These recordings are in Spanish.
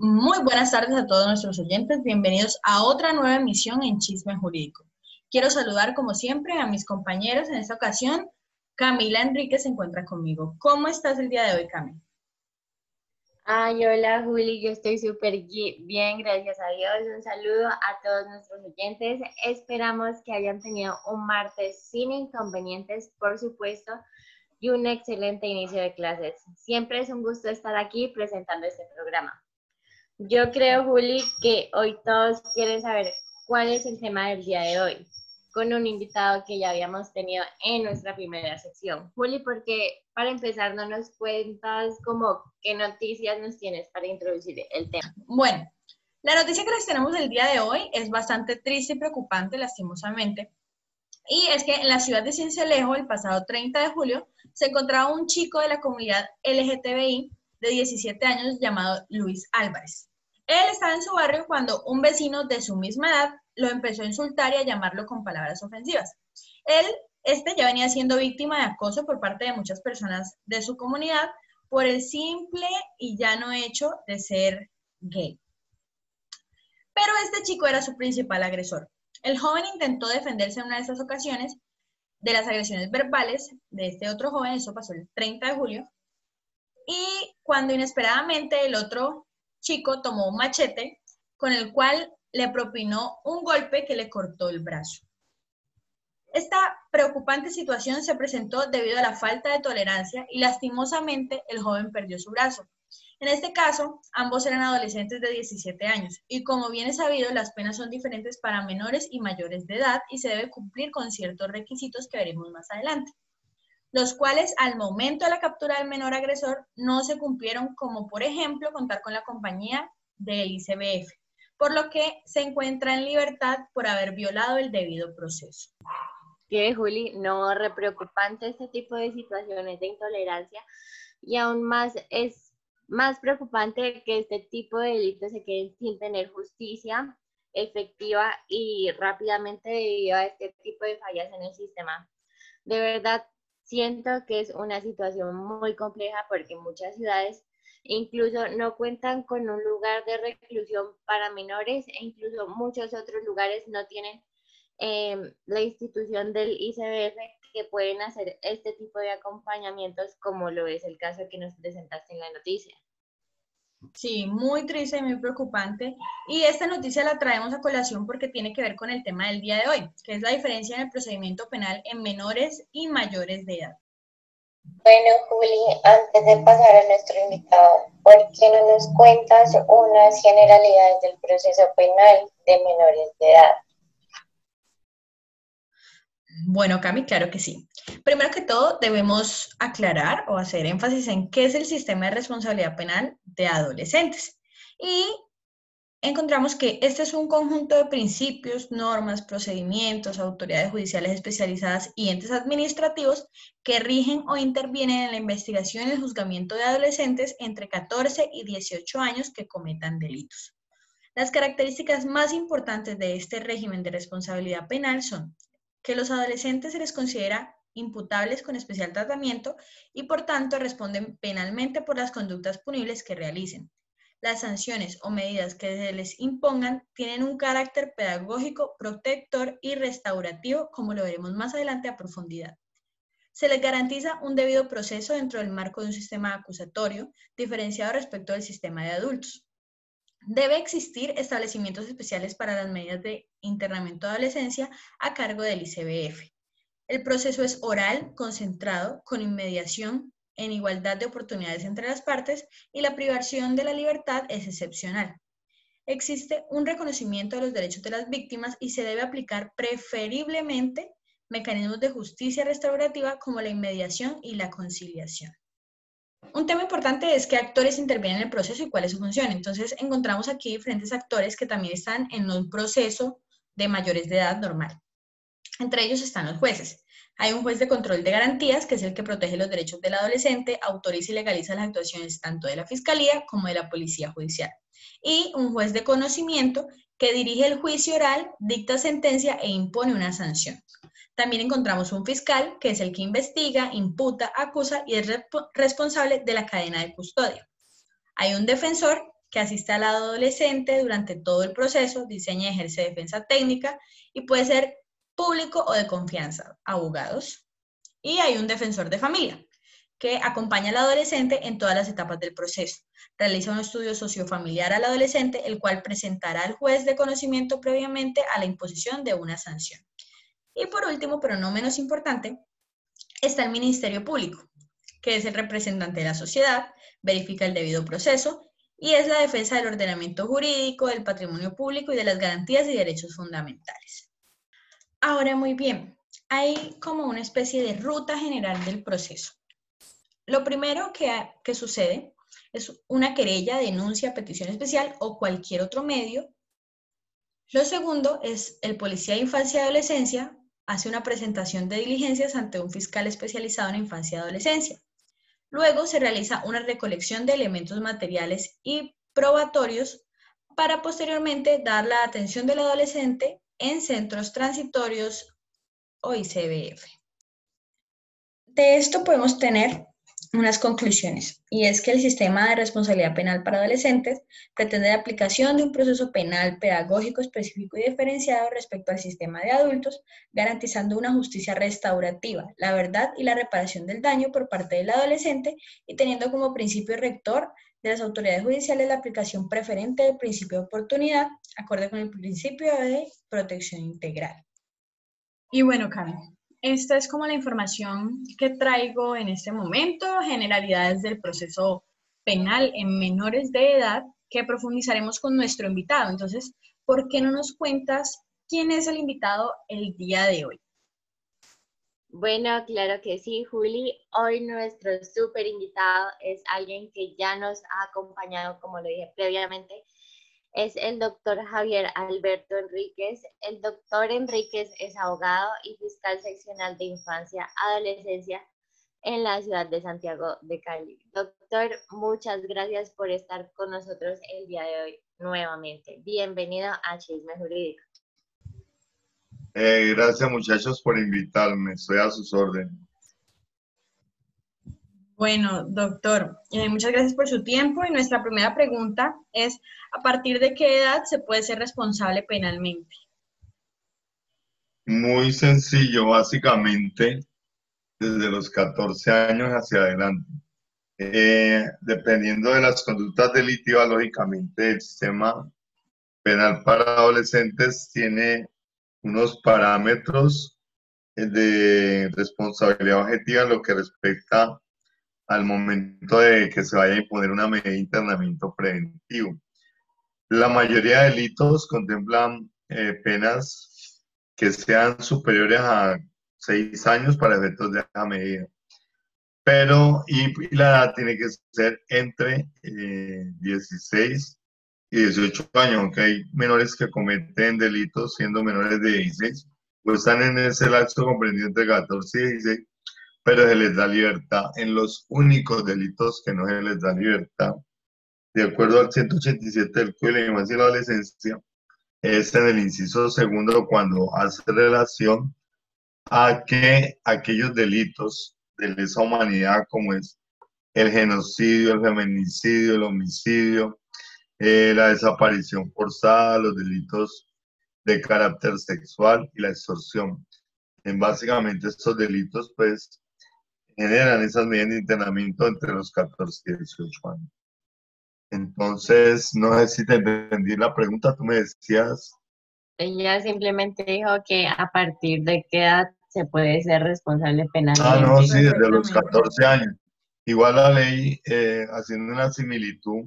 Muy buenas tardes a todos nuestros oyentes. Bienvenidos a otra nueva emisión en Chisme Jurídico. Quiero saludar, como siempre, a mis compañeros. En esta ocasión, Camila Enrique se encuentra conmigo. ¿Cómo estás el día de hoy, Camila? Ay, hola Juli, yo estoy súper bien, gracias a Dios. Un saludo a todos nuestros oyentes. Esperamos que hayan tenido un martes sin inconvenientes, por supuesto, y un excelente inicio de clases. Siempre es un gusto estar aquí presentando este programa. Yo creo, Juli, que hoy todos quieren saber cuál es el tema del día de hoy, con un invitado que ya habíamos tenido en nuestra primera sección. Juli, porque para empezar no nos cuentas como qué noticias nos tienes para introducir el tema. Bueno, la noticia que les tenemos el día de hoy es bastante triste y preocupante, lastimosamente. Y es que en la ciudad de Cincelejo, el pasado 30 de julio, se encontraba un chico de la comunidad LGTBI de 17 años llamado Luis Álvarez. Él estaba en su barrio cuando un vecino de su misma edad lo empezó a insultar y a llamarlo con palabras ofensivas. Él, este ya venía siendo víctima de acoso por parte de muchas personas de su comunidad por el simple y llano hecho de ser gay. Pero este chico era su principal agresor. El joven intentó defenderse en una de esas ocasiones de las agresiones verbales de este otro joven, eso pasó el 30 de julio, y cuando inesperadamente el otro chico tomó un machete con el cual le propinó un golpe que le cortó el brazo. Esta preocupante situación se presentó debido a la falta de tolerancia y lastimosamente el joven perdió su brazo. En este caso, ambos eran adolescentes de 17 años y como bien es sabido, las penas son diferentes para menores y mayores de edad y se debe cumplir con ciertos requisitos que veremos más adelante los cuales al momento de la captura del menor agresor no se cumplieron, como por ejemplo contar con la compañía del ICBF, por lo que se encuentra en libertad por haber violado el debido proceso. Que Juli, no re preocupante este tipo de situaciones de intolerancia y aún más es más preocupante que este tipo de delitos se queden sin tener justicia efectiva y rápidamente debido a este tipo de fallas en el sistema. De verdad, Siento que es una situación muy compleja porque muchas ciudades incluso no cuentan con un lugar de reclusión para menores e incluso muchos otros lugares no tienen em, la institución del ICBF que pueden hacer este tipo de acompañamientos como lo es el caso que nos presentaste en la noticia. Sí, muy triste y muy preocupante. Y esta noticia la traemos a colación porque tiene que ver con el tema del día de hoy, que es la diferencia en el procedimiento penal en menores y mayores de edad. Bueno, Juli, antes de pasar a nuestro invitado, ¿por qué no nos cuentas unas generalidades del proceso penal de menores de edad? Bueno, Cami, claro que sí. Primero que todo, debemos aclarar o hacer énfasis en qué es el sistema de responsabilidad penal de adolescentes. Y encontramos que este es un conjunto de principios, normas, procedimientos, autoridades judiciales especializadas y entes administrativos que rigen o intervienen en la investigación y el juzgamiento de adolescentes entre 14 y 18 años que cometan delitos. Las características más importantes de este régimen de responsabilidad penal son que los adolescentes se les considera imputables con especial tratamiento y por tanto responden penalmente por las conductas punibles que realicen. Las sanciones o medidas que se les impongan tienen un carácter pedagógico, protector y restaurativo, como lo veremos más adelante a profundidad. Se les garantiza un debido proceso dentro del marco de un sistema acusatorio diferenciado respecto del sistema de adultos. Debe existir establecimientos especiales para las medidas de internamiento de adolescencia a cargo del ICBF. El proceso es oral, concentrado, con inmediación, en igualdad de oportunidades entre las partes y la privación de la libertad es excepcional. Existe un reconocimiento de los derechos de las víctimas y se debe aplicar preferiblemente mecanismos de justicia restaurativa como la inmediación y la conciliación. Un tema importante es qué actores intervienen en el proceso y cuál es su función. Entonces, encontramos aquí diferentes actores que también están en un proceso de mayores de edad normal. Entre ellos están los jueces. Hay un juez de control de garantías, que es el que protege los derechos del adolescente, autoriza y legaliza las actuaciones tanto de la Fiscalía como de la Policía Judicial. Y un juez de conocimiento, que dirige el juicio oral, dicta sentencia e impone una sanción. También encontramos un fiscal, que es el que investiga, imputa, acusa y es responsable de la cadena de custodia. Hay un defensor, que asiste al adolescente durante todo el proceso, diseña y ejerce defensa técnica y puede ser público o de confianza, abogados. Y hay un defensor de familia que acompaña al adolescente en todas las etapas del proceso. Realiza un estudio sociofamiliar al adolescente, el cual presentará al juez de conocimiento previamente a la imposición de una sanción. Y por último, pero no menos importante, está el Ministerio Público, que es el representante de la sociedad, verifica el debido proceso y es la defensa del ordenamiento jurídico, del patrimonio público y de las garantías y derechos fundamentales. Ahora, muy bien, hay como una especie de ruta general del proceso. Lo primero que, que sucede es una querella, denuncia, petición especial o cualquier otro medio. Lo segundo es el policía de infancia y adolescencia hace una presentación de diligencias ante un fiscal especializado en infancia y adolescencia. Luego se realiza una recolección de elementos materiales y probatorios para posteriormente dar la atención del adolescente en centros transitorios o ICBF. De esto podemos tener unas conclusiones, y es que el sistema de responsabilidad penal para adolescentes pretende la aplicación de un proceso penal pedagógico específico y diferenciado respecto al sistema de adultos, garantizando una justicia restaurativa, la verdad y la reparación del daño por parte del adolescente y teniendo como principio rector de las autoridades judiciales la aplicación preferente del principio de oportunidad, acorde con el principio de protección integral. Y bueno, Carmen, esta es como la información que traigo en este momento, generalidades del proceso penal en menores de edad que profundizaremos con nuestro invitado. Entonces, ¿por qué no nos cuentas quién es el invitado el día de hoy? Bueno, claro que sí, Juli. Hoy nuestro súper invitado es alguien que ya nos ha acompañado, como lo dije previamente, es el doctor Javier Alberto Enríquez. El doctor Enríquez es abogado y fiscal seccional de infancia, adolescencia en la ciudad de Santiago de Cali. Doctor, muchas gracias por estar con nosotros el día de hoy nuevamente. Bienvenido a Chisme Jurídico. Eh, gracias muchachos por invitarme, estoy a sus órdenes. Bueno, doctor, eh, muchas gracias por su tiempo y nuestra primera pregunta es, ¿a partir de qué edad se puede ser responsable penalmente? Muy sencillo, básicamente desde los 14 años hacia adelante. Eh, dependiendo de las conductas delictivas, lógicamente el sistema penal para adolescentes tiene unos parámetros de responsabilidad objetiva en lo que respecta al momento de que se vaya a imponer una medida de internamiento preventivo. La mayoría de delitos contemplan eh, penas que sean superiores a seis años para efectos de esa medida. Pero, y, la edad tiene que ser entre 16 eh, y 18 años, aunque hay menores que cometen delitos siendo menores de 16, pues están en ese lapso comprendido entre 14 y 16, pero se les da libertad en los únicos delitos que no se les da libertad. De acuerdo al 187 del Código de la Infancia y la Adolescencia, es en el inciso segundo cuando hace relación a que aquellos delitos de lesa humanidad como es el genocidio, el feminicidio, el homicidio, eh, la desaparición forzada, los delitos de carácter sexual y la extorsión. En básicamente estos delitos, pues, generan esas medidas de internamiento entre los 14 y 18 años. Entonces, no sé si te entendí la pregunta, tú me decías. Ella simplemente dijo que a partir de qué edad se puede ser responsable penalmente. Ah, no, sí, desde los 14 años. Igual la ley, eh, haciendo una similitud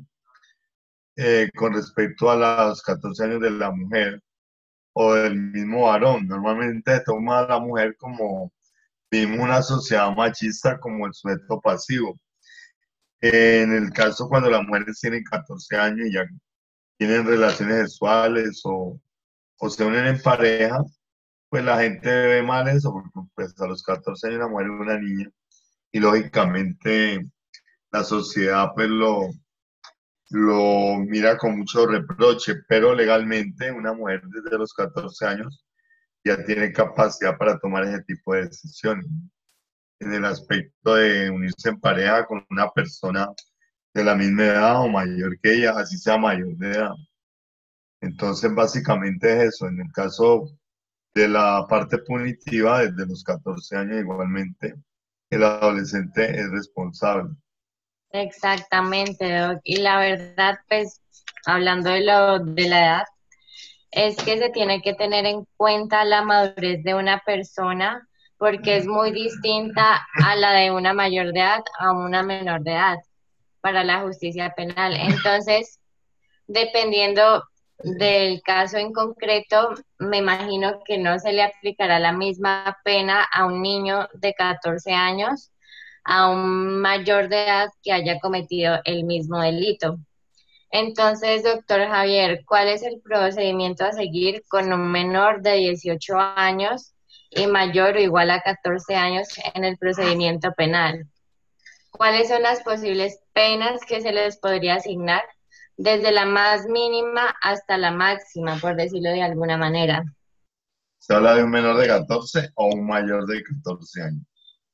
eh, con respecto a los 14 años de la mujer o del mismo varón, normalmente toma a la mujer como vimos una sociedad machista como el sujeto pasivo. En el caso cuando las mujeres tienen 14 años y ya tienen relaciones sexuales o, o se unen en pareja, pues la gente ve mal eso, porque pues a los 14 años la mujer es una niña y lógicamente la sociedad pues lo, lo mira con mucho reproche, pero legalmente una mujer desde los 14 años ya tiene capacidad para tomar ese tipo de decisiones. En el aspecto de unirse en pareja con una persona de la misma edad o mayor que ella, así sea mayor de edad. Entonces, básicamente es eso. En el caso de la parte punitiva, desde los 14 años igualmente, el adolescente es responsable. Exactamente. Y la verdad, pues, hablando de, lo, de la edad, es que se tiene que tener en cuenta la madurez de una persona porque es muy distinta a la de una mayor de edad a una menor de edad para la justicia penal. Entonces, dependiendo del caso en concreto, me imagino que no se le aplicará la misma pena a un niño de 14 años, a un mayor de edad que haya cometido el mismo delito. Entonces, doctor Javier, ¿cuál es el procedimiento a seguir con un menor de 18 años y mayor o igual a 14 años en el procedimiento penal? ¿Cuáles son las posibles penas que se les podría asignar desde la más mínima hasta la máxima, por decirlo de alguna manera? ¿Se habla de un menor de 14 o un mayor de 14 años?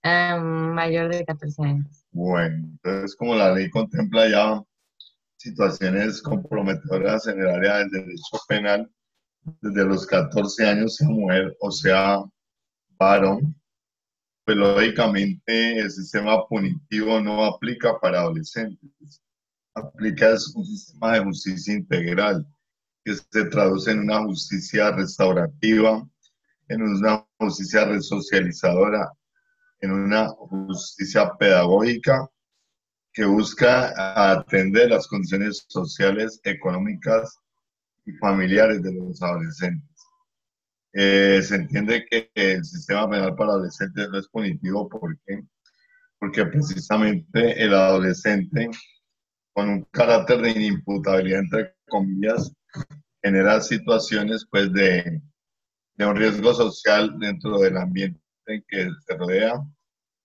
Ah, mayor de 14 años. Bueno, entonces como la ley contempla ya situaciones comprometedoras en el área del derecho penal, desde los 14 años, sea mujer o sea varón, pues lógicamente el sistema punitivo no aplica para adolescentes. Aplica un sistema de justicia integral que se traduce en una justicia restaurativa, en una justicia resocializadora, en una justicia pedagógica que busca atender las condiciones sociales, económicas y familiares de los adolescentes. Eh, se entiende que el sistema penal para adolescentes no es punitivo porque, porque precisamente el adolescente con un carácter de inimputabilidad, entre comillas, genera situaciones pues de, de un riesgo social dentro del ambiente en que se rodea,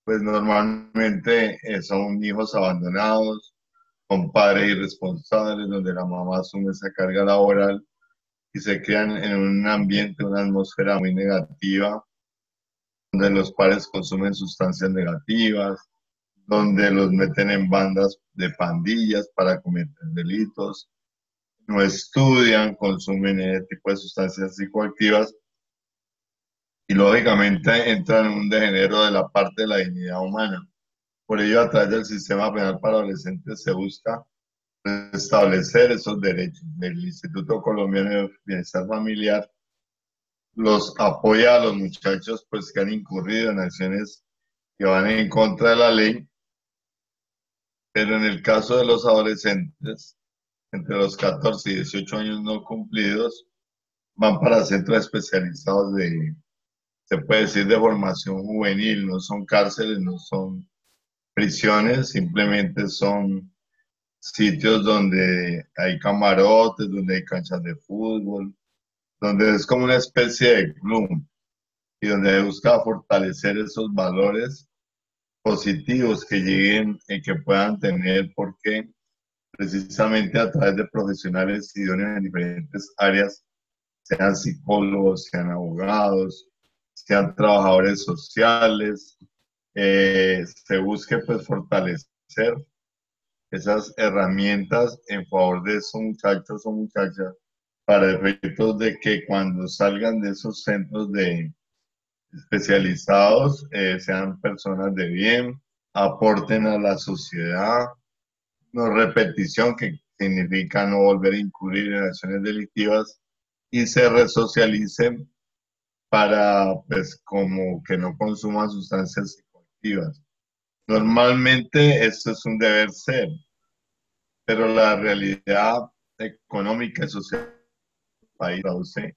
pues normalmente eh, son hijos abandonados, con padres irresponsables, donde la mamá asume esa carga laboral y se crean en un ambiente, una atmósfera muy negativa, donde los padres consumen sustancias negativas, donde los meten en bandas de pandillas para cometer delitos, no estudian, consumen ese tipo de sustancias psicoactivas y lógicamente entran en un degenero de la parte de la dignidad humana. Por ello, a través del sistema penal para adolescentes se busca establecer esos derechos. El Instituto Colombiano de Bienestar Familiar los apoya a los muchachos pues que han incurrido en acciones que van en contra de la ley, pero en el caso de los adolescentes entre los 14 y 18 años no cumplidos, van para centros especializados de, se puede decir, de formación juvenil, no son cárceles, no son prisiones, simplemente son sitios donde hay camarotes, donde hay canchas de fútbol, donde es como una especie de club y donde busca fortalecer esos valores positivos que lleguen y que puedan tener, porque precisamente a través de profesionales idóneos en diferentes áreas, sean psicólogos, sean abogados, sean trabajadores sociales, eh, se busque pues fortalecer esas herramientas en favor de esos muchachos o muchachas para efectos de que cuando salgan de esos centros de especializados eh, sean personas de bien, aporten a la sociedad, no repetición, que significa no volver a incurrir en acciones delictivas y se resocialicen para, pues, como que no consuman sustancias psicoactivas. Normalmente esto es un deber ser, pero la realidad económica y social del país traduce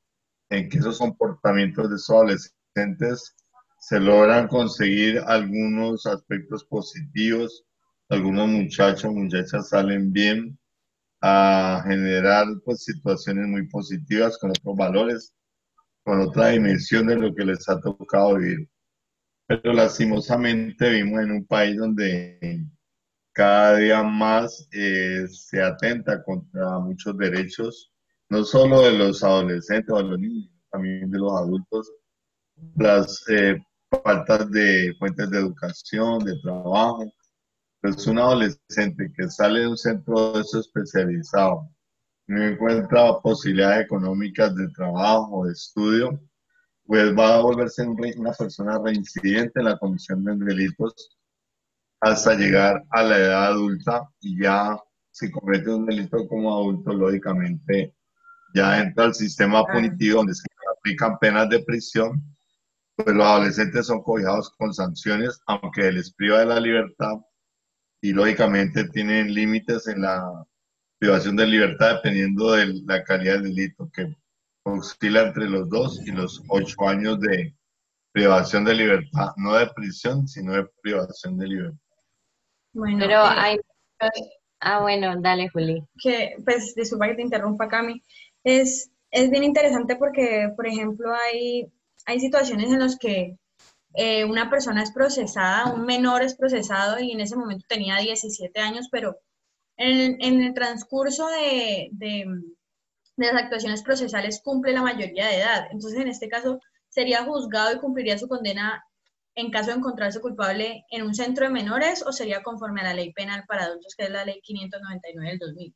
en que esos comportamientos de esos adolescentes se logran conseguir algunos aspectos positivos, algunos muchachos, muchachas salen bien a generar pues, situaciones muy positivas con otros valores con otra dimensión de lo que les ha tocado vivir. Pero lastimosamente vivimos en un país donde cada día más eh, se atenta contra muchos derechos, no solo de los adolescentes o de los niños, también de los adultos, las eh, faltas de fuentes de educación, de trabajo, pues un adolescente que sale de un centro de eso especializado, no encuentra posibilidades económicas de trabajo, de estudio, pues va a volverse una persona reincidente en la comisión de delitos hasta llegar a la edad adulta y ya si comete un delito como adulto, lógicamente ya entra al sistema punitivo donde se aplican penas de prisión, pues los adolescentes son cobijados con sanciones, aunque les priva de la libertad y lógicamente tienen límites en la privación de libertad dependiendo de la calidad del delito, que oscila entre los dos y los ocho años de privación de libertad, no de prisión, sino de privación de libertad. Bueno, pero eh, hay... Ah, bueno, dale, Juli. Que, pues, disculpa que te interrumpa, Cami. Es, es bien interesante porque, por ejemplo, hay, hay situaciones en las que eh, una persona es procesada, un menor es procesado y en ese momento tenía 17 años, pero en, el transcurso de, de, de, las actuaciones procesales cumple la mayoría de edad. Entonces, en este caso, sería juzgado y cumpliría su condena en caso de encontrarse culpable en un centro de menores o sería conforme a la ley penal para adultos, que es la ley 599 del 2000.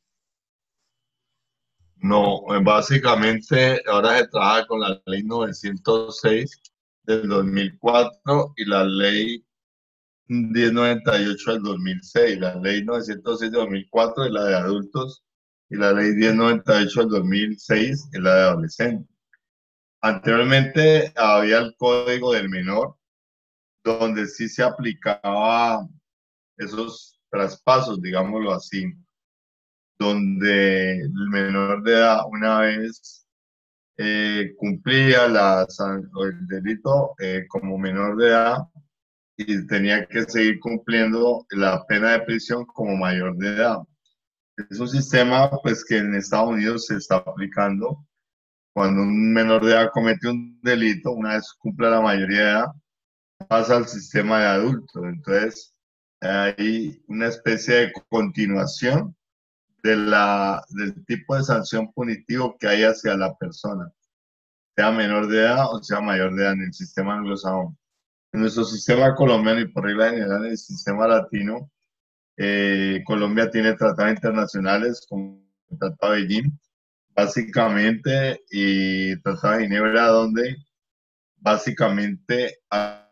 No, eh, básicamente ahora se trabaja con la ley 906 del 2004 y la ley 1098 del 2006. La ley 906 del 2004 es la de adultos y la ley 1098 del 2006 es la de adolescentes. Anteriormente había el código del menor, donde sí se aplicaba esos traspasos, digámoslo así donde el menor de edad una vez eh, cumplía la, el delito eh, como menor de edad y tenía que seguir cumpliendo la pena de prisión como mayor de edad. Es un sistema pues que en Estados Unidos se está aplicando cuando un menor de edad comete un delito, una vez cumple la mayoría de edad, pasa al sistema de adultos. Entonces, hay una especie de continuación de la, del tipo de sanción punitivo que hay hacia la persona, sea menor de edad o sea mayor de edad en el sistema anglosajón. En nuestro sistema colombiano y por regla general en el sistema latino, eh, Colombia tiene tratados internacionales como el Tratado de Beijing, básicamente, y Tratado de Ginebra, donde básicamente a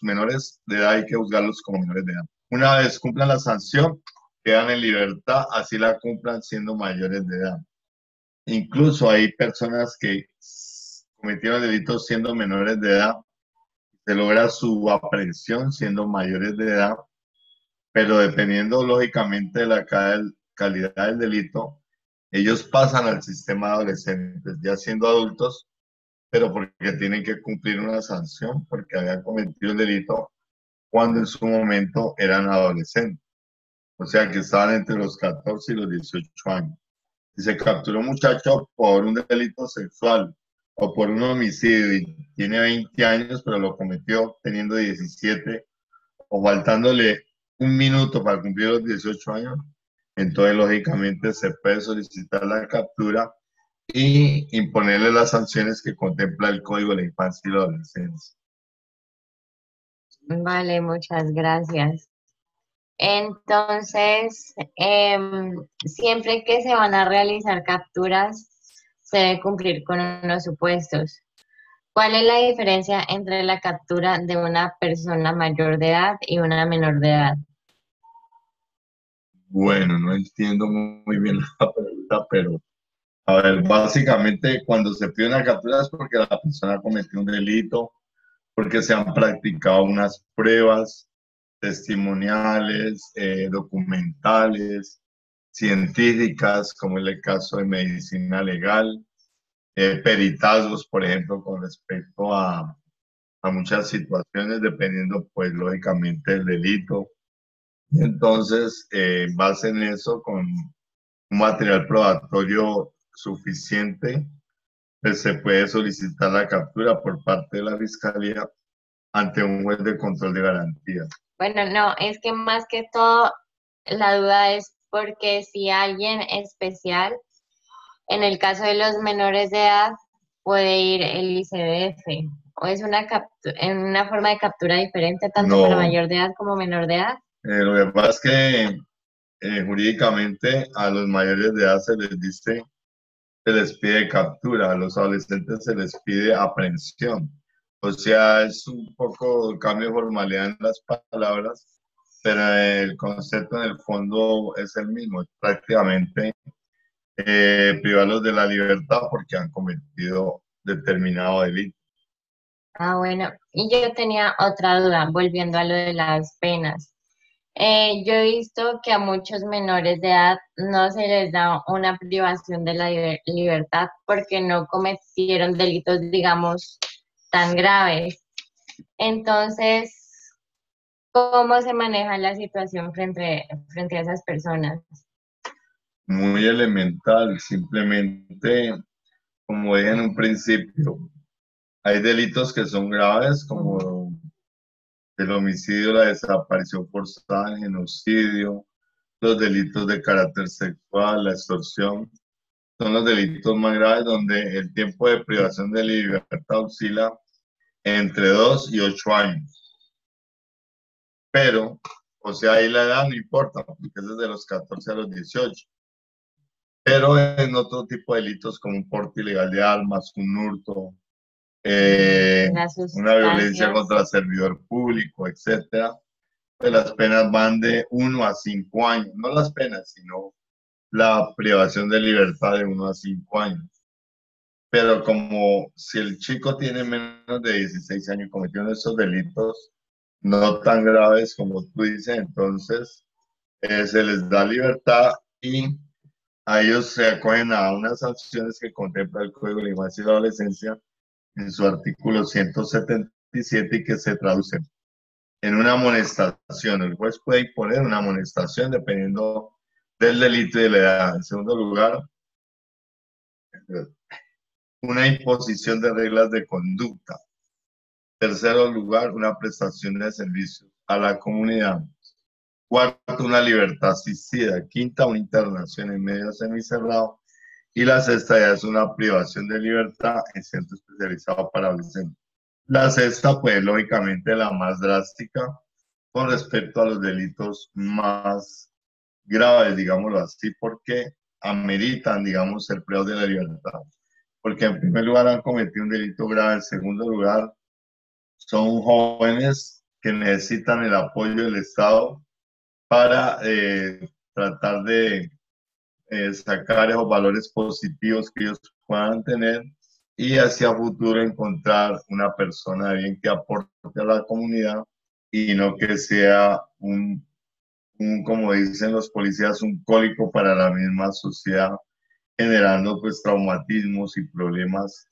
menores de edad hay que juzgarlos como menores de edad. Una vez cumplan la sanción, quedan en libertad, así la cumplan siendo mayores de edad. Incluso hay personas que cometieron delitos siendo menores de edad, se logra su aprehensión siendo mayores de edad, pero dependiendo lógicamente de la calidad del delito, ellos pasan al sistema de adolescentes, ya siendo adultos, pero porque tienen que cumplir una sanción porque habían cometido el delito cuando en su momento eran adolescentes o sea que estaban entre los 14 y los 18 años. Y se capturó un muchacho por un delito sexual o por un homicidio y tiene 20 años, pero lo cometió teniendo 17 o faltándole un minuto para cumplir los 18 años, entonces lógicamente se puede solicitar la captura y imponerle las sanciones que contempla el Código de la Infancia y la Adolescencia. Vale, muchas gracias. Entonces, em, siempre que se van a realizar capturas, debe cumplir con unos supuestos. ¿Cuál es la diferencia entre la captura de una persona mayor de edad y una menor de edad? Bueno, no entiendo muy bien la pregunta, pero a ver, básicamente cuando se pide una captura es porque la persona cometió un delito, porque se han practicado unas pruebas, testimoniales, eh, documentales, científicas, como es el caso de medicina legal, eh, peritazgos, por ejemplo, con respecto a, a, muchas situaciones, dependiendo, pues, lógicamente, del delito. Entonces, eh, base en eso, con un material probatorio suficiente, pues se puede solicitar la captura por parte de la Fiscalía ante un juez de control de garantías. Bueno, no, es que más que todo la duda es porque si alguien especial, en el caso de los menores de edad, puede ir el ICDF ¿O es una, en una forma de captura diferente tanto para mayor de edad como menor de edad? Eh, lo que pasa es que eh, jurídicamente a los mayores de edad se les dice, se les pide captura, a los adolescentes se les pide aprehensión. O sea, es un poco cambio de formalidad en las palabras, pero el concepto en el fondo es el mismo, prácticamente eh, privarlos de la libertad porque han cometido determinado delito. Ah, bueno, y yo tenía otra duda, volviendo a lo de las penas. Eh, yo he visto que a muchos menores de edad no se les da una privación de la libertad porque no cometieron delitos, digamos, tan graves. Entonces, ¿cómo se maneja la situación frente, a esas personas? Muy elemental, simplemente, como dije en un principio, hay delitos que son graves como el homicidio, la desaparición forzada, el genocidio, los delitos de carácter sexual, la extorsión, son los delitos más graves donde el tiempo de privación de libertad oscila entre 2 y 8 años. Pero, o sea, ahí la edad no importa, porque es desde los 14 a los 18. Pero en otro tipo de delitos como un porte ilegal de armas, un hurto, eh, una violencia contra el servidor público, etcétera, pues las penas van de 1 a 5 años, no las penas, sino la privación de libertad de 1 a 5 años. Pero como si el chico tiene menos de 16 años cometiendo esos delitos no tan graves como tú dices, entonces eh, se les da libertad y a ellos se acogen a unas sanciones que contempla el Código de la Infancia y la Adolescencia en su artículo 177 y que se traduce en una amonestación. El juez puede imponer una amonestación dependiendo del delito y de la edad. En segundo lugar, una imposición de reglas de conducta. Tercero lugar, una prestación de servicios a la comunidad. Cuarto, una libertad asistida. Quinta, una internación en medio semicerrado. Y la sexta ya es una privación de libertad en centro especializado para adolescentes. La sexta, pues lógicamente la más drástica con respecto a los delitos más graves, digámoslo así, porque ameritan, digamos, el privado de la libertad. Porque en primer lugar han cometido un delito grave, en segundo lugar son jóvenes que necesitan el apoyo del Estado para eh, tratar de eh, sacar esos valores positivos que ellos puedan tener y hacia futuro encontrar una persona bien que aporte a la comunidad y no que sea un, un, como dicen los policías, un cólico para la misma sociedad, generando pues traumatismos y problemas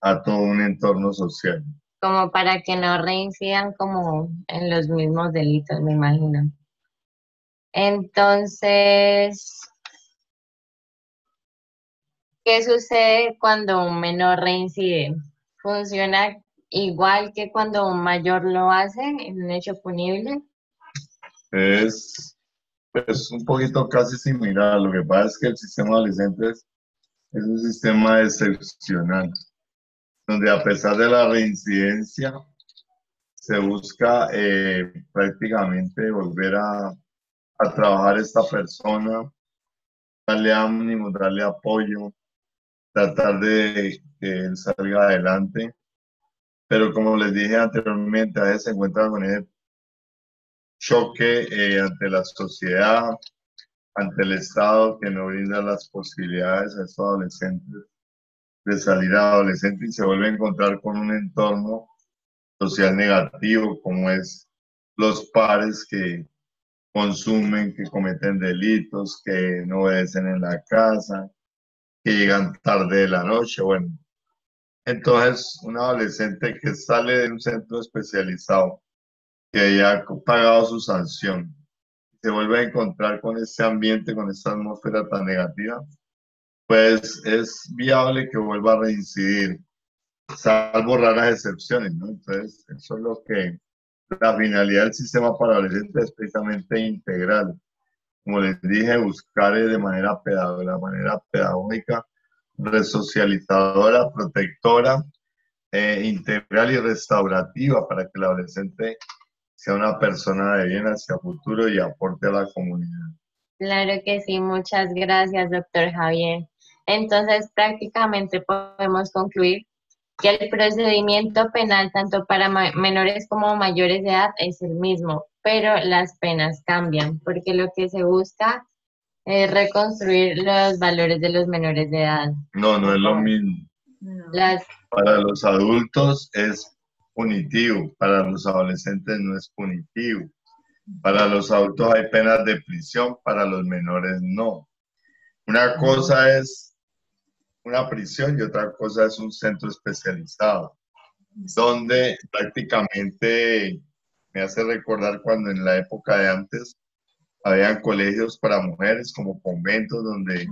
a todo un entorno social. Como para que no reincidan como en los mismos delitos, me imagino. Entonces, ¿Qué sucede cuando un menor reincide? ¿Funciona igual que cuando un mayor lo hace en un hecho punible? Es pues, un poquito casi similar. Lo que pasa es que el sistema de adolescentes es un sistema excepcional, donde a pesar de la reincidencia, se busca eh, prácticamente volver a, a trabajar esta persona, darle ánimo, darle apoyo, tratar de que él salga adelante. Pero como les dije anteriormente, a veces se encuentra con el choque eh, ante la sociedad, ante el Estado que no brinda las posibilidades a estos adolescentes de salir a adolescente y se vuelve a encontrar con un entorno social negativo como es los pares que consumen, que cometen delitos, que no obedecen en la casa, que llegan tarde de la noche, bueno. Entonces, un adolescente que sale de un centro especializado, que haya pagado su sanción, se vuelve a encontrar con ese ambiente, con esta atmósfera tan negativa, pues es viable que vuelva a reincidir, salvo raras excepciones, ¿no? Entonces, eso es lo que la finalidad del sistema para adolescentes es precisamente integral como les dije, buscar de manera pedagógica, pedagógica, resocializadora, protectora, eh, integral y restaurativa para que el adolescente sea una persona de bien hacia futuro y aporte a la comunidad. Claro que sí, muchas gracias, doctor Javier. Entonces, prácticamente podemos concluir que el procedimiento penal, tanto para menores como mayores de edad, es el mismo, pero las penas cambian, porque lo que se busca es reconstruir los valores de los menores de edad. No, no es lo mismo. Para los adultos es punitivo, para los adolescentes no es punitivo. Para los adultos hay penas de prisión, para los menores no. Una cosa es una prisión y otra cosa es un centro especializado, donde prácticamente me hace recordar cuando en la época de antes habían colegios para mujeres como conventos donde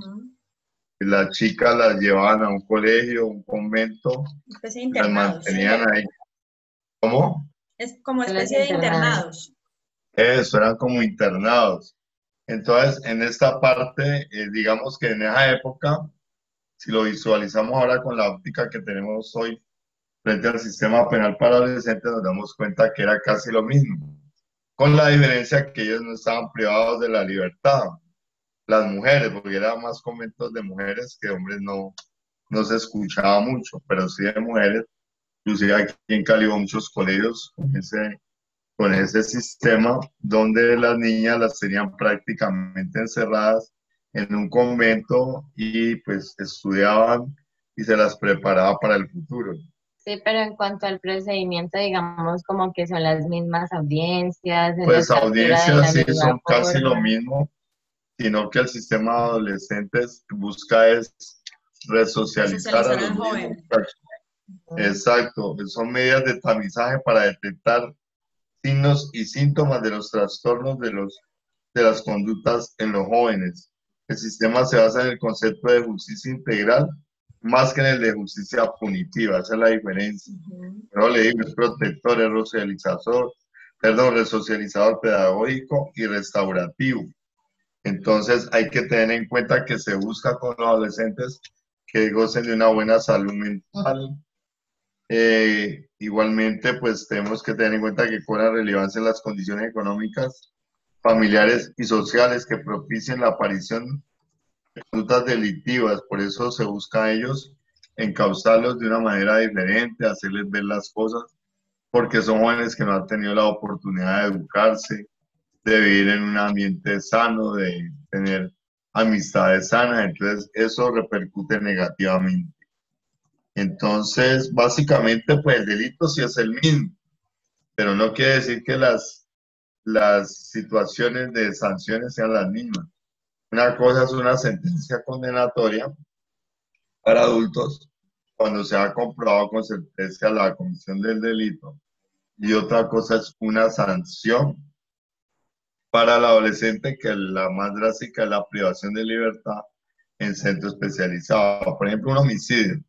las chicas las llevaban a un colegio, un convento, las mantenían ahí. ¿Cómo? Es como especie de internados. Eso, eran como internados. Entonces, en esta parte, eh, digamos que en esa época si lo visualizamos ahora con la óptica que tenemos hoy frente al sistema penal para adolescentes, nos damos cuenta que era casi lo mismo, con la diferencia que ellos no estaban privados de la libertad. Las mujeres, porque eran más conventos de mujeres que hombres no, no se escuchaba mucho, pero sí de mujeres. Inclusive aquí en Cali hubo muchos colegios con ese, con ese sistema donde las niñas las tenían prácticamente encerradas en un convento y pues estudiaban y se las preparaba para el futuro. Sí, pero en cuanto al procedimiento, digamos como que son las mismas audiencias. Pues audiencias sí son casi lo mismo, sino que el sistema de adolescentes busca es resocializar a los jóvenes. Exacto, son medidas de tamizaje para detectar signos y síntomas de los trastornos de, los, de las conductas en los jóvenes el sistema se basa en el concepto de justicia integral más que en el de justicia punitiva, esa es la diferencia. Pero le digo, es protector, es resocializador, perdón, resocializador pedagógico y restaurativo. Entonces hay que tener en cuenta que se busca con los adolescentes que gocen de una buena salud mental. Eh, igualmente, pues tenemos que tener en cuenta que cobra relevancia en las condiciones económicas familiares y sociales que propicien la aparición de conductas delictivas. Por eso se busca a ellos encauzarlos de una manera diferente, hacerles ver las cosas, porque son jóvenes que no han tenido la oportunidad de educarse, de vivir en un ambiente sano, de tener amistades sanas, entonces eso repercute negativamente. Entonces, básicamente, pues el delito sí es el mismo, pero no quiere decir que las las situaciones de sanciones sean las mismas. Una cosa es una sentencia condenatoria para adultos cuando se ha comprobado con certeza la comisión del delito y otra cosa es una sanción para el adolescente que la más drástica es la privación de libertad en centro especializado. Por ejemplo, un homicidio.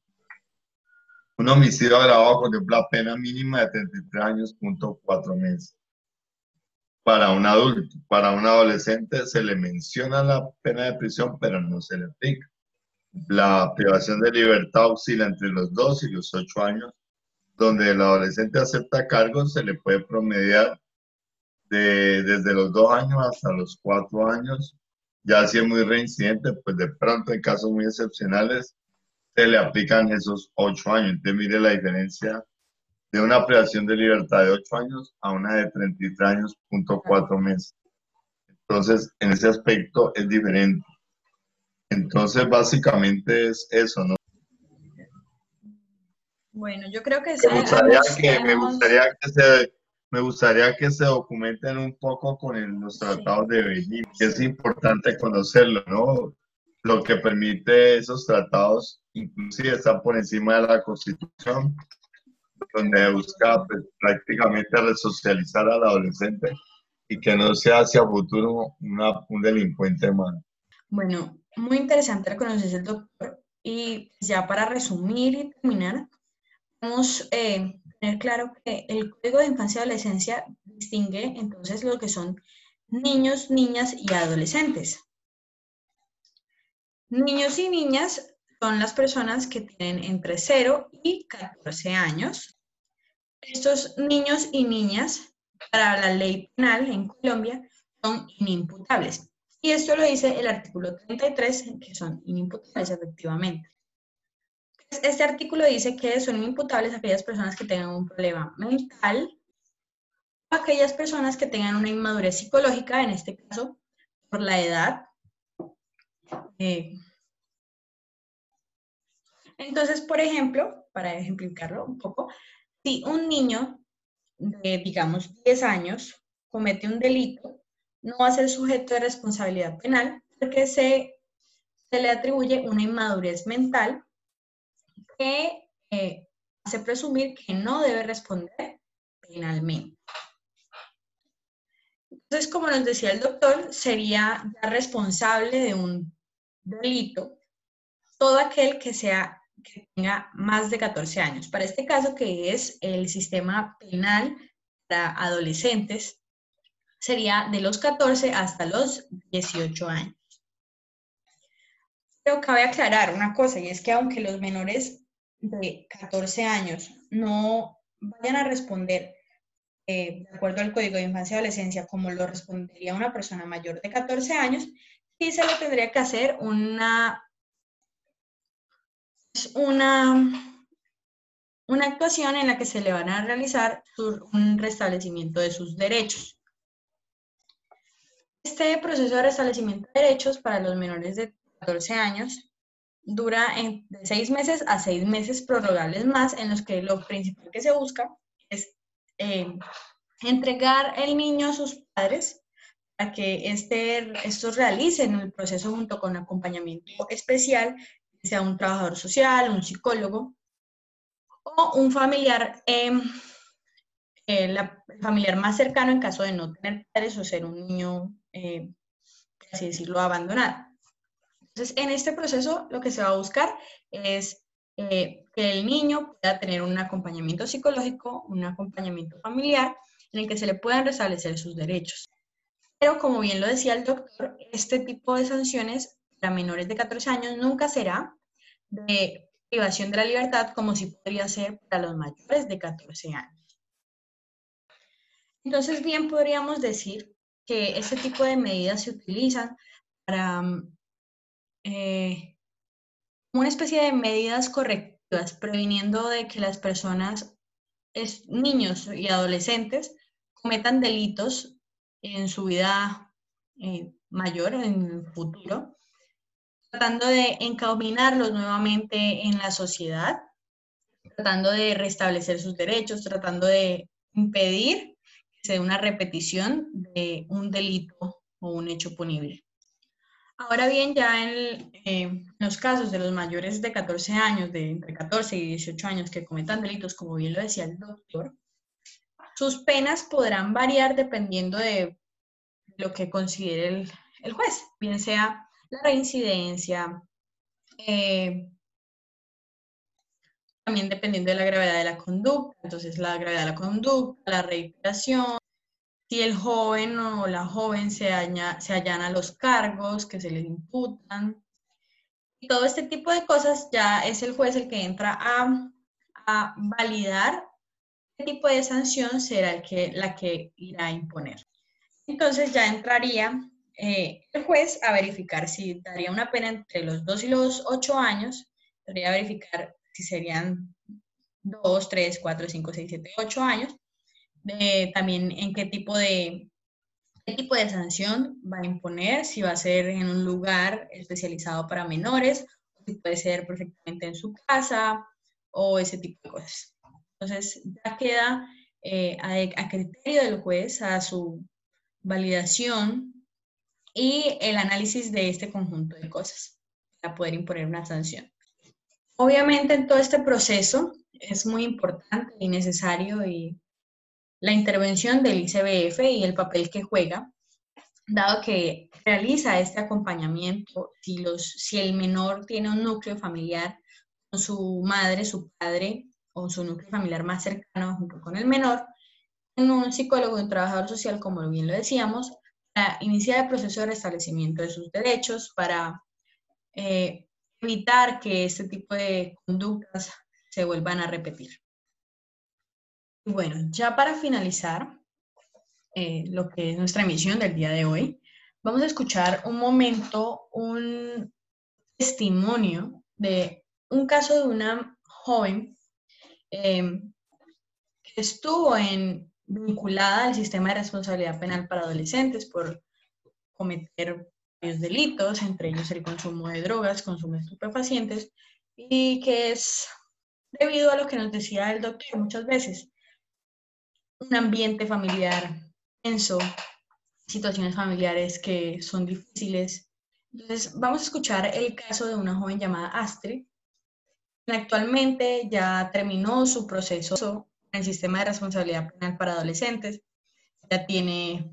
Un homicidio agravado contempla pena mínima de 33 años, punto 4 meses para un adulto. Para un adolescente se le menciona la pena de prisión, pero no se le aplica. La privación de libertad oscila entre los 2 y los 8 años, donde el adolescente acepta cargos, se le puede promediar de, desde los 2 años hasta los 4 años. Ya si es muy reincidente, pues de pronto en casos muy excepcionales se le aplican esos 8 años. Entonces mire la diferencia de una privación de libertad de 8 años a una de 33 años, punto 4 meses. Entonces, en ese aspecto es diferente. Entonces, básicamente es eso, ¿no? Bueno, yo creo que, me gustaría que, me gustaría que se me gustaría que se documenten un poco con los tratados de Beijing, que es importante conocerlo, ¿no? Lo que permite esos tratados, inclusive están por encima de la Constitución, donde busca pues, prácticamente resocializar al adolescente y que no sea hacia futuro un delincuente más. Bueno, muy interesante reconocerse el doctor. Y ya para resumir y terminar, vamos eh, tener claro que el Código de Infancia y Adolescencia distingue entonces lo que son niños, niñas y adolescentes. Niños y niñas son las personas que tienen entre 0 y 14 años. Estos niños y niñas, para la ley penal en Colombia, son inimputables. Y esto lo dice el artículo 33, que son inimputables efectivamente. Este artículo dice que son inimputables aquellas personas que tengan un problema mental, aquellas personas que tengan una inmadurez psicológica, en este caso por la edad. Eh, entonces, por ejemplo, para ejemplificarlo un poco, si un niño de, digamos, 10 años comete un delito, no va a ser sujeto de responsabilidad penal porque se, le atribuye una inmadurez mental que eh, hace presumir que no debe responder penalmente. Entonces, como nos decía el doctor, sería responsable de un delito todo aquel que sea que tenga más de 14 años. Para este caso, que es el sistema penal para adolescentes, sería de los 14 hasta los 18 años. Pero cabe aclarar una cosa, y es que aunque los menores de 14 años no vayan a responder eh, de acuerdo al Código de Infancia y Adolescencia como lo respondería una persona mayor de 14 años, sí se le tendría que hacer una, una, una actuación en la que se le van a realizar un restablecimiento de sus derechos. Este proceso de restablecimiento de derechos para los menores de 14 años dura de seis meses a seis meses prorrogables más, en los que lo principal que se busca es eh, entregar el niño a sus padres para que este, estos realicen el proceso junto con acompañamiento especial, sea un trabajador social, un psicólogo o un familiar, em, el familiar más cercano en caso de no tener padres o ser un niño, eh, así decirlo, abandonado. Entonces, en este proceso lo que se va a buscar es eh, que el niño pueda tener un acompañamiento psicológico, un acompañamiento familiar, en el que se le puedan restablecer sus derechos. Pero como bien lo decía el doctor, este tipo de sanciones para menores de 14 años nunca será de privación de la libertad como si podría ser para los mayores de 14 años. Entonces, bien podríamos decir que este tipo de medidas se utilizan para eh, una especie de medidas correctivas, previniendo de que las personas, niños y adolescentes, cometan delitos en su vida eh, mayor, en el futuro, tratando de encaminarlos nuevamente en la sociedad, tratando de restablecer sus derechos, tratando de impedir que se dé una repetición de un delito o un hecho punible. Ahora bien, ya en, eh, los casos de los mayores de 14 años, de entre 14 y 18 años que cometan delitos, como bien lo decía el doctor, sus penas podrán variar dependiendo de lo que considere el, juez, bien sea la reincidencia, eh, también dependiendo de la gravedad de la conducta, entonces la gravedad de la conducta, la reiteración, si el joven o la joven se, se allana los cargos que se les imputan. Y todo este tipo de cosas ya es el juez el que entra a, validar qué tipo de sanción será el que, la que irá a imponer. Entonces ya entraría eh, el juez a verificar si daría una pena entre los 2 y los 8 años, podría verificar si serían 2, 3, 4, 5, 6, 7, 8 años, también en qué tipo de qué tipo de sanción va a imponer, si va a ser en un lugar especializado para menores, si puede ser perfectamente en su casa o ese tipo de cosas. Entonces, ya queda eh, a, criterio del juez, a su validación y el análisis de este conjunto de cosas para poder imponer una sanción. Obviamente en todo este proceso es muy importante y necesario y la intervención del ICBF y el papel que juega, dado que realiza este acompañamiento si, los, si el menor tiene un núcleo familiar con su madre, su padre o su núcleo familiar más cercano junto con el menor, en un psicólogo, un trabajador social, como bien lo decíamos, para iniciar el proceso de restablecimiento de sus derechos, para eh, evitar que este tipo de conductas se vuelvan a repetir. Bueno, ya para finalizar eh, lo que es nuestra emisión del día de hoy, vamos a escuchar un momento, un testimonio de un caso de una joven em, que estuvo en, vinculada al sistema de responsabilidad penal para adolescentes por cometer varios delitos, entre ellos el consumo de drogas, consumo de estupefacientes, y que es debido a lo que nos decía el doctor muchas veces, un ambiente familiar tenso, situaciones familiares que son difíciles. Entonces, vamos a escuchar el caso de una joven llamada Astrid, quien actualmente ya terminó su proceso el sistema de responsabilidad penal para adolescentes, ya tiene,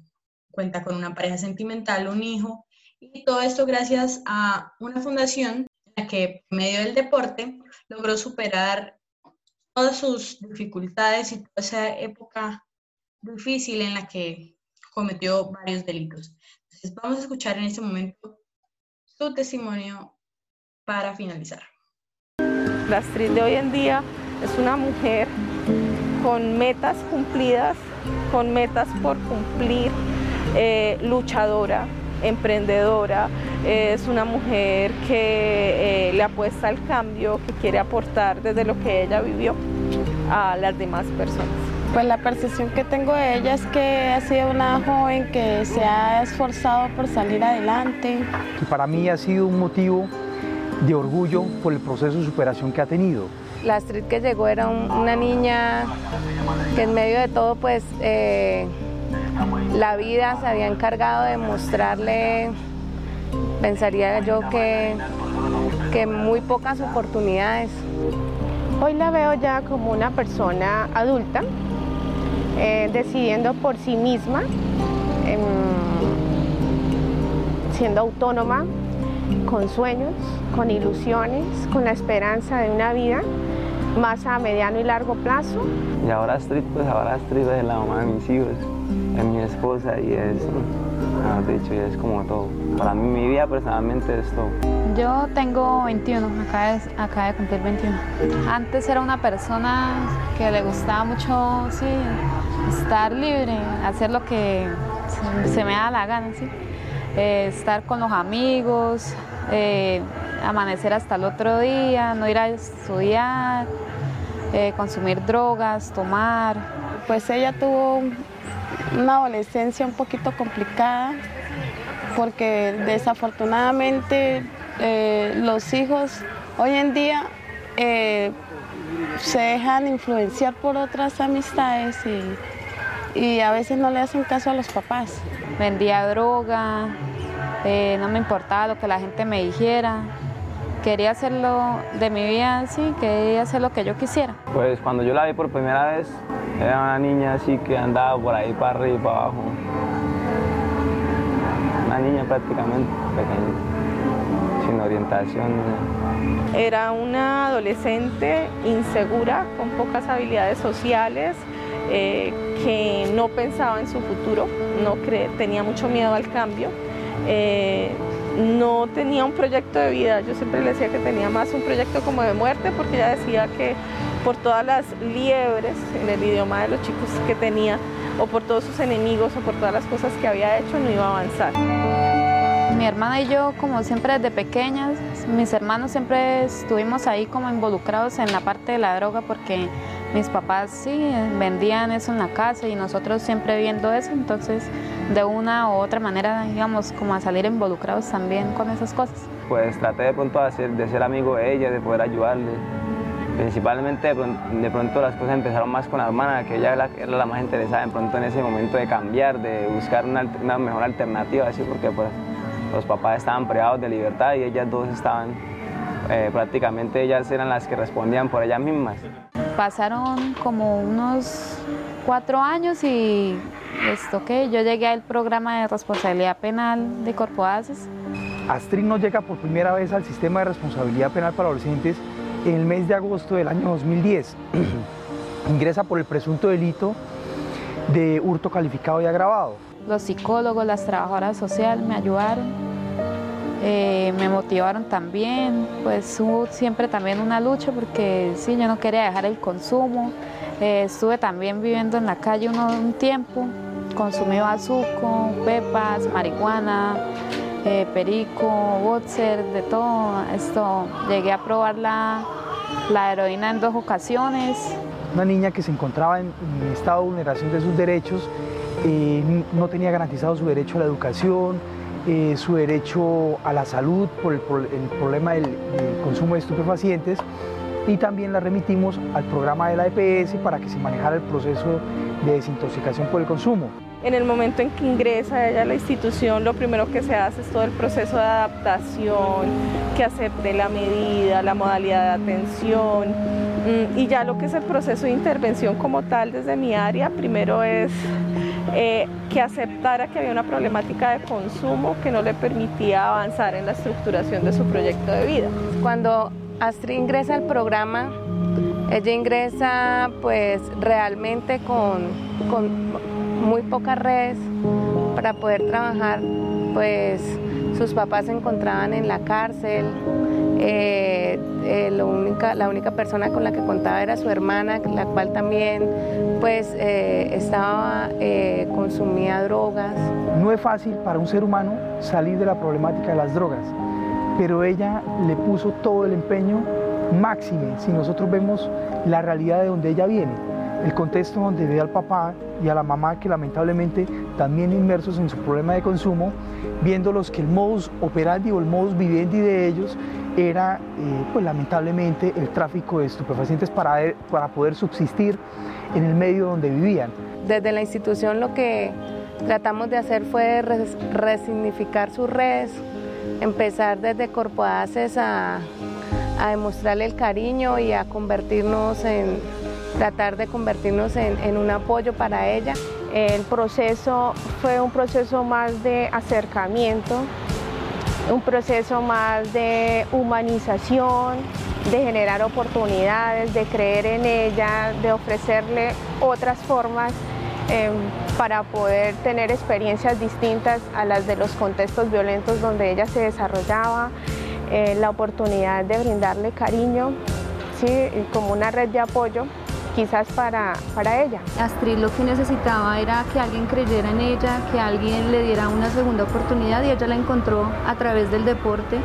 cuenta con una pareja sentimental, un hijo, y todo esto gracias a una fundación en la que, en medio del deporte, logró superar todas sus dificultades y toda esa época difícil en la que cometió varios delitos. Entonces, vamos a escuchar en este momento su testimonio para finalizar. La Astrid de hoy en día es una mujer con metas cumplidas, con metas por cumplir, eh, luchadora, emprendedora, es una mujer que eh, le apuesta al cambio, que quiere aportar desde lo que ella vivió a las demás personas. Pues la percepción que tengo de ella es que ha sido una joven que se ha esforzado por salir adelante. para mí ha sido un motivo de orgullo por el proceso de superación que ha tenido. La Astrid que llegó era una niña que en medio de todo pues eh, la vida se había encargado de mostrarle, pensaría yo que, que muy pocas oportunidades. Hoy la veo ya como una persona adulta, eh, decidiendo por sí misma, em, siendo autónoma, con sueños, con ilusiones, con la esperanza de una vida más a mediano y largo plazo. Y ahora Astrid, pues ahora Astrid es la mamá de mis hijos es mi esposa y es, de hecho, es como todo. Para mí, mi vida personalmente es todo. Yo tengo 21, acá de, cumplir 21. Antes era una persona que le gustaba mucho, sí, estar libre, hacer lo que se, me da la gana, sí. Eh, estar con los amigos, eh, amanecer hasta el otro día, no ir a estudiar, eh, consumir drogas, tomar. Pues ella tuvo una adolescencia un poquito complicada porque desafortunadamente eh, los hijos hoy en día eh, se dejan influenciar por otras amistades y, y, a veces no le hacen caso a los papás. Vendía droga, eh, no me importaba lo que la gente me dijera. Quería hacerlo de mi vida, sí, quería hacer lo que yo quisiera. Pues cuando yo la vi por primera vez, era una niña así que andaba por ahí para arriba y para abajo. Una niña prácticamente pequeña, sin orientación. Era una adolescente insegura, con pocas habilidades sociales, eh, que no pensaba en su futuro, no tenía mucho miedo al cambio. Eh, no tenía un proyecto de vida, yo siempre le decía que tenía más un proyecto como de muerte porque ella decía que por todas las liebres en el idioma de los chicos que tenía, o por todos sus enemigos, o por todas las cosas que había hecho, no iba a avanzar. Mi hermana y yo, como siempre desde pequeñas, mis hermanos siempre estuvimos ahí como involucrados en la parte de la droga porque mis papás sí vendían eso en la casa y nosotros siempre viendo eso, entonces de una u otra manera íbamos como a salir involucrados también con esas cosas. Pues traté de pronto de ser, de ser amigo de ella, de poder ayudarle Principalmente de pronto, las cosas empezaron más con la hermana, que ella era la, más interesada en pronto en ese momento de cambiar, de buscar una, mejor alternativa, así porque pues, los papás estaban privados de libertad y ellas dos estaban, eh, prácticamente ellas eran las que respondían por ellas mismas. Pasaron como unos cuatro años y esto que yo llegué al programa de responsabilidad penal de Corpoaces. Astrid no llega por primera vez al sistema de responsabilidad penal para adolescentes en el mes de agosto del año 2010. Ingresa por el presunto delito de hurto calificado y agravado. Los psicólogos, las trabajadoras sociales me ayudaron eh, me motivaron también, pues hubo siempre también una lucha porque sí, yo no quería dejar el consumo, eh, estuve también viviendo en la calle un tiempo, consumí bazuco, pepas, marihuana, eh, perico, boxer, de todo esto, llegué a probar la, la heroína en dos ocasiones. Una niña que se encontraba en, estado de vulneración de sus derechos, no tenía garantizado su derecho a la educación, eh, su derecho a la salud por el, problema del, consumo de estupefacientes y también la remitimos al programa de la EPS para que se manejara el proceso de desintoxicación por el consumo. En el momento en que ingresa ella a la institución, lo primero que se hace es todo el proceso de adaptación, que acepte la medida, la modalidad de atención mm, y ya lo que es el proceso de intervención como tal desde mi área, primero es eh, que aceptara que había una problemática de consumo que no le permitía avanzar en la estructuración de su proyecto de vida. Cuando Astrid ingresa al programa, ella ingresa pues realmente con, con muy pocas redes para poder trabajar, pues sus papás se encontraban en la cárcel, eh, eh, única, la única persona con la que contaba era su hermana, la cual también pues eh, estaba, consumía drogas. No es fácil para un ser humano salir de la problemática de las drogas, pero ella le puso todo el empeño máximo si nosotros vemos la realidad de donde ella viene, el contexto donde ve al papá y a la mamá que lamentablemente también inmersos en su problema de consumo, viéndolos que el modus operandi o el modus vivendi de ellos era, eh, pues lamentablemente, el tráfico de estupefacientes para, para poder subsistir en el medio donde vivían. Desde la institución lo que tratamos de hacer fue resignificar sus redes, empezar desde Corpoaces a, a demostrarle el cariño y a convertirnos en, tratar de convertirnos en, en un apoyo para ella. El proceso fue un proceso más de acercamiento, un proceso más de humanización, de generar oportunidades, de creer en ella, de ofrecerle otras formas em, para poder tener experiencias distintas a las de los contextos violentos donde ella se desarrollaba, eh, la oportunidad de brindarle cariño, ¿sí? como una red de apoyo quizás para, para ella. Astrid lo que necesitaba era que alguien creyera en ella, que alguien le diera una segunda oportunidad y ella la encontró a través del deporte,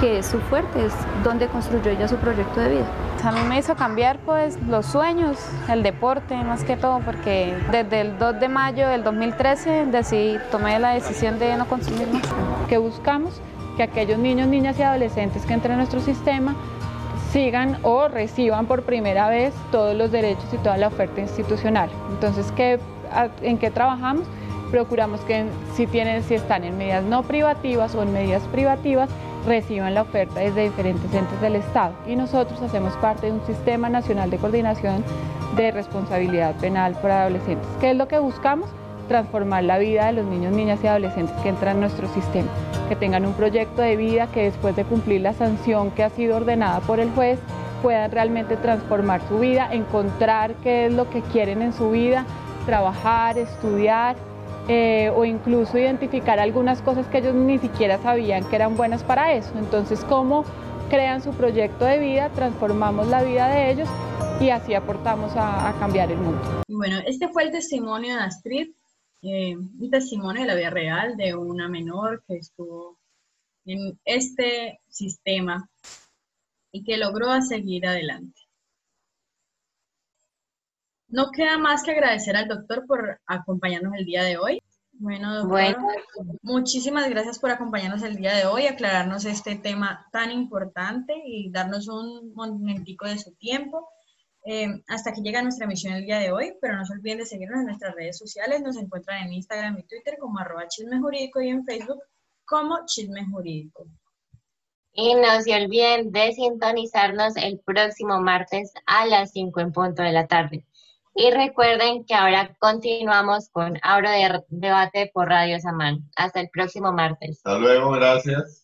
que es su fuerte, es donde construyó ella su proyecto de vida. A mí me hizo cambiar pues los sueños, el deporte más que todo, porque desde el 2 de mayo del 2013 decidí, tomé la decisión de no consumir más. Que buscamos que aquellos niños, niñas y adolescentes que entren en nuestro sistema sigan o reciban por primera vez todos los derechos y toda la oferta institucional. Entonces, ¿qué, ¿en qué trabajamos? Procuramos que si, tienen, si están en medidas no privativas o en medidas privativas, reciban la oferta desde diferentes entes del Estado. Y nosotros hacemos parte de un sistema nacional de coordinación de responsabilidad penal por adolescentes. ¿Qué es lo que buscamos? Transformar la vida de los niños, niñas y adolescentes que entran en nuestro sistema, que tengan un proyecto de vida que después de cumplir la sanción que ha sido ordenada por el juez puedan realmente transformar su vida, encontrar qué es lo que quieren en su vida, trabajar, estudiar eh, o incluso identificar algunas cosas que ellos ni siquiera sabían que eran buenas para eso. Entonces, ¿cómo crean su proyecto de vida, transformamos la vida de ellos y así aportamos a, a cambiar el mundo? Bueno, este fue el testimonio de Astrid eh, un testimonio de la vida real de una menor que estuvo en este sistema y que logró seguir adelante. No queda más que agradecer al doctor por acompañarnos el día de hoy. Bueno, doctor, muchísimas gracias por acompañarnos el día de hoy, aclararnos este tema tan importante y darnos un momentico de su tiempo. Eh, hasta aquí llega nuestra emisión el día de hoy, pero no se olviden de seguirnos en nuestras redes sociales. Nos encuentran en Instagram y Twitter como arroba chisme jurídico y en Facebook como chisme jurídico. Y no se olviden de sintonizarnos el próximo martes a las 5 en punto de la tarde. Y recuerden que ahora continuamos con Auro de Debate por Radio Samán. Hasta el próximo martes. Hasta luego, gracias.